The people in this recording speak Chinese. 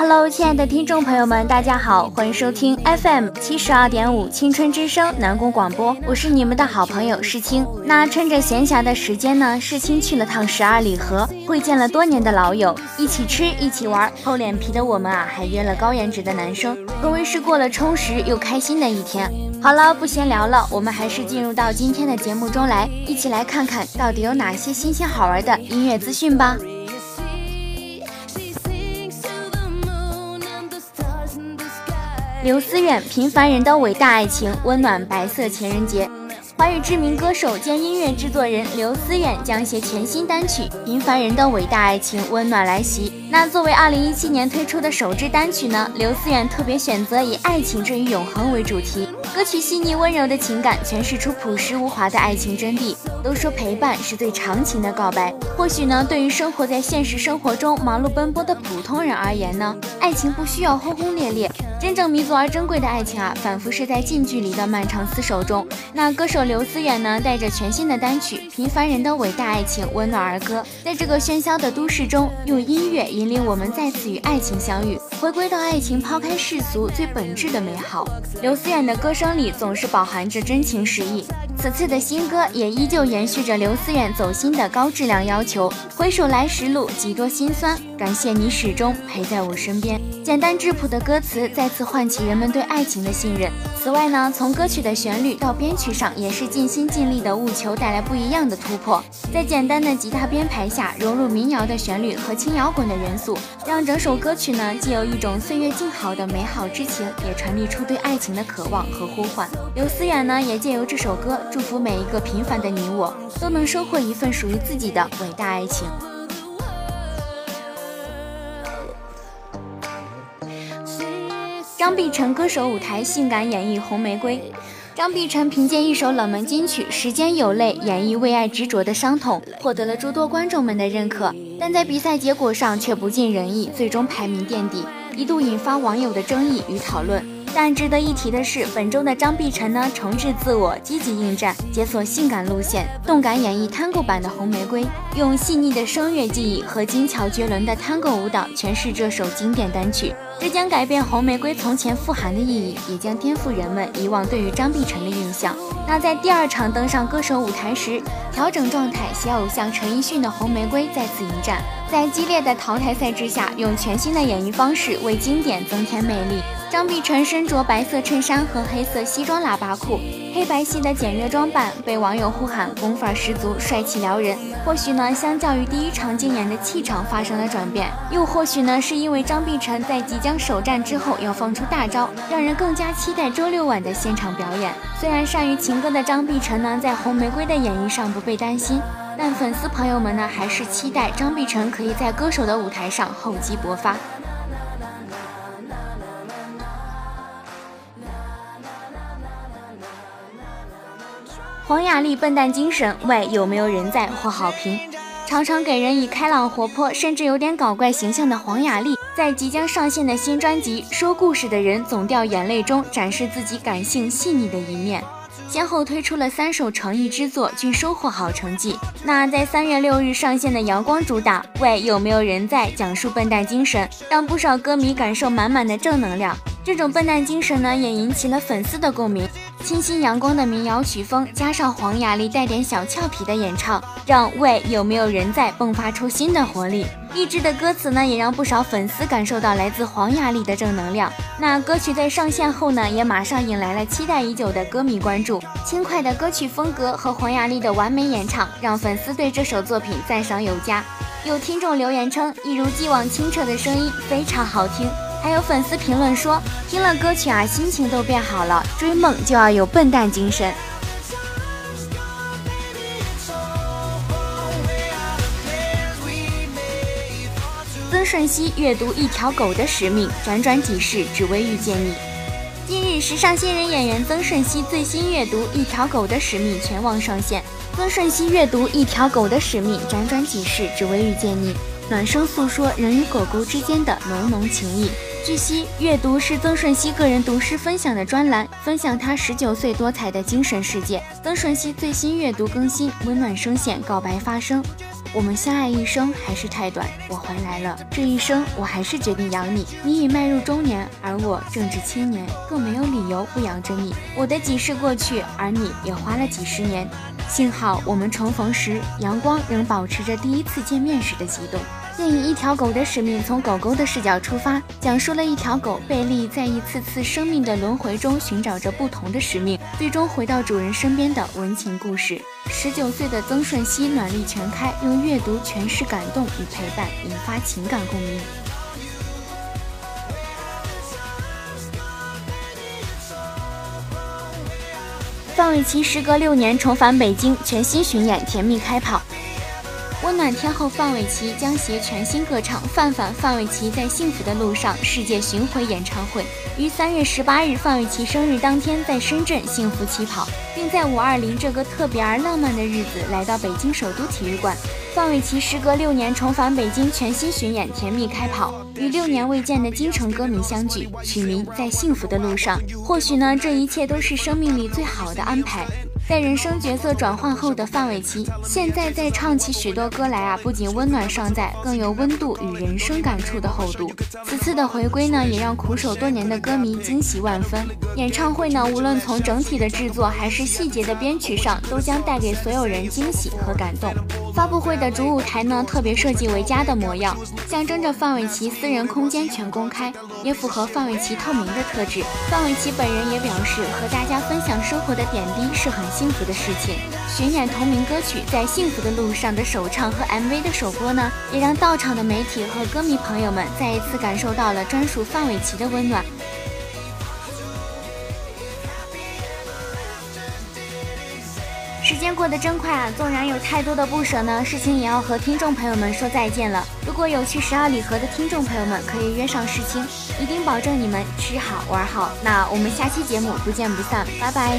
Hello，亲爱的听众朋友们，大家好，欢迎收听 FM 七十二点五青春之声南宫广播，我是你们的好朋友世青。那趁着闲暇的时间呢，世青去了趟十二里河，会见了多年的老友，一起吃，一起玩。厚脸皮的我们啊，还约了高颜值的男生，可谓是过了充实又开心的一天。好了，不闲聊了，我们还是进入到今天的节目中来，一起来看看到底有哪些新鲜好玩的音乐资讯吧。刘思远，平凡人的伟大爱情，温暖白色情人节。华语知名歌手兼音乐制作人刘思远将携全新单曲《平凡人的伟大爱情》温暖来袭。那作为二零一七年推出的首支单曲呢，刘思远特别选择以爱情之于永恒为主题。歌曲细腻温柔的情感诠释出朴实无华的爱情真谛。都说陪伴是最长情的告白，或许呢，对于生活在现实生活中忙碌奔波的普通人而言呢，爱情不需要轰轰烈烈。真正弥足而珍贵的爱情啊，反复是在近距离的漫长厮守中。那歌手刘思远呢，带着全新的单曲《平凡人的伟大爱情》温暖儿歌，在这个喧嚣的都市中，用音乐引领我们再次与爱情相遇，回归到爱情抛开世俗最本质的美好。刘思远的歌声里总是饱含着真情实意，此次的新歌也依旧延续着刘思远走心的高质量要求。回首来时路，几多心酸，感谢你始终陪在我身边。简单质朴的歌词再次唤起人们对爱情的信任。此外呢，从歌曲的旋律到编曲上，也是尽心尽力的务求带来不一样的突破。在简单的吉他编排下，融入民谣的旋律和轻摇滚的元素，让整首歌曲呢，既有一种岁月静好的美好之情，也传递出对爱情的渴望和呼唤。刘思远呢，也借由这首歌，祝福每一个平凡的你我，都能收获一份属于自己的伟大爱情。张碧晨歌手舞台性感演绎《红玫瑰》。张碧晨凭借一首冷门金曲《时间有泪》演绎为爱执着的伤痛，获得了诸多观众们的认可，但在比赛结果上却不尽人意，最终排名垫底，一度引发网友的争议与讨论。但值得一提的是，本周的张碧晨呢，重置自我，积极应战，解锁性感路线，动感演绎 Tango 版的《红玫瑰》，用细腻的声乐技艺和精巧绝伦的 Tango 舞蹈诠释这首经典单曲。这将改变《红玫瑰》从前富含的意义，也将颠覆人们以往对于张碧晨的印象。那在第二场登上歌手舞台时，调整状态携偶像陈奕迅的《红玫瑰》再次迎战，在激烈的淘汰赛之下，用全新的演绎方式为经典增添魅力。张碧晨身着白色衬衫和黑色西装喇叭裤，黑白系的简约装扮被网友呼喊功法十足、帅气撩人。或许呢，相较于第一场竞演的气场发生了转变，又或许呢，是因为张碧晨在即将将首战之后要放出大招，让人更加期待周六晚的现场表演。虽然善于情歌的张碧晨呢，在红玫瑰的演绎上不被担心，但粉丝朋友们呢，还是期待张碧晨可以在歌手的舞台上厚积薄发。黄雅莉笨蛋精神为有没有人在获好评？常常给人以开朗活泼，甚至有点搞怪形象的黄雅莉，在即将上线的新专辑《说故事的人总掉眼泪》中，展示自己感性细腻的一面。先后推出了三首诚意之作，均收获好成绩。那在三月六日上线的阳光主打《喂有没有人在》，讲述笨蛋精神，让不少歌迷感受满满的正能量。这种笨蛋精神呢，也引起了粉丝的共鸣。清新阳光的民谣曲风，加上黄雅莉带点小俏皮的演唱，让喂有没有人在迸发出新的活力。励志的歌词呢，也让不少粉丝感受到来自黄雅莉的正能量。那歌曲在上线后呢，也马上引来了期待已久的歌迷关注。轻快的歌曲风格和黄雅莉的完美演唱，让粉丝对这首作品赞赏有加。有听众留言称，一如既往清澈的声音非常好听。还有粉丝评论说，听了歌曲啊，心情都变好了。追梦就要有笨蛋精神。曾舜晞阅读一条狗的使命，辗转几世只为遇见你。近日，时尚新人演员曾舜晞最新阅读一条狗的使命全网上线。曾舜晞阅读一条狗的使命，辗转几世只为遇见你，暖声诉说人与狗狗之间的浓浓情谊。据悉，阅读是曾舜晞个人读诗分享的专栏，分享他十九岁多彩的精神世界。曾舜晞最新阅读更新，温暖声线告白发声。我们相爱一生还是太短，我回来了，这一生我还是决定养你。你已迈入中年，而我正值青年，更没有理由不养着你。我的几世过去，而你也花了几十年。幸好我们重逢时，阳光仍保持着第一次见面时的激动。电影《一条狗的使命》从狗狗的视角出发，讲述了一条狗贝利在一次次生命的轮回中寻找着不同的使命，最终回到主人身边的温情故事。十九岁的曾舜晞暖力全开，用阅读诠释感动与陪伴，引发情感共鸣。范玮琪时隔六年重返北京，全新巡演，甜蜜开跑。温暖天后范玮琪将携全新歌唱《范范范玮琪在幸福的路上》世界巡回演唱会，于三月十八日范玮琪生日当天在深圳幸福起跑，并在五二零这个特别而浪漫的日子来到北京首都体育馆。范玮琪时隔六年重返北京，全新巡演，甜蜜开跑，与六年未见的京城歌迷相聚，取名《在幸福的路上》。或许呢，这一切都是生命里最好的安排。在人生角色转换后的范玮琪，现在再唱起许多歌来啊，不仅温暖尚在，更有温度与人生感触的厚度。此次的回归呢，也让苦守多年的歌迷惊喜万分。演唱会呢，无论从整体的制作还是细节的编曲上，都将带给所有人惊喜和感动。发布会的主舞台呢，特别设计为家的模样，象征着范玮琪私人空间全公开，也符合范玮琪透明的特质。范玮琪本人也表示，和大家分享生活的点滴是很幸福的事情。巡演同名歌曲《在幸福的路上》的首唱和 MV 的首播呢，也让到场的媒体和歌迷朋友们再一次感受到了专属范玮琪的温暖。间过得真快啊！纵然有太多的不舍呢，事情也要和听众朋友们说再见了。如果有去十二里河的听众朋友们，可以约上世青，一定保证你们吃好玩好。那我们下期节目不见不散，拜拜。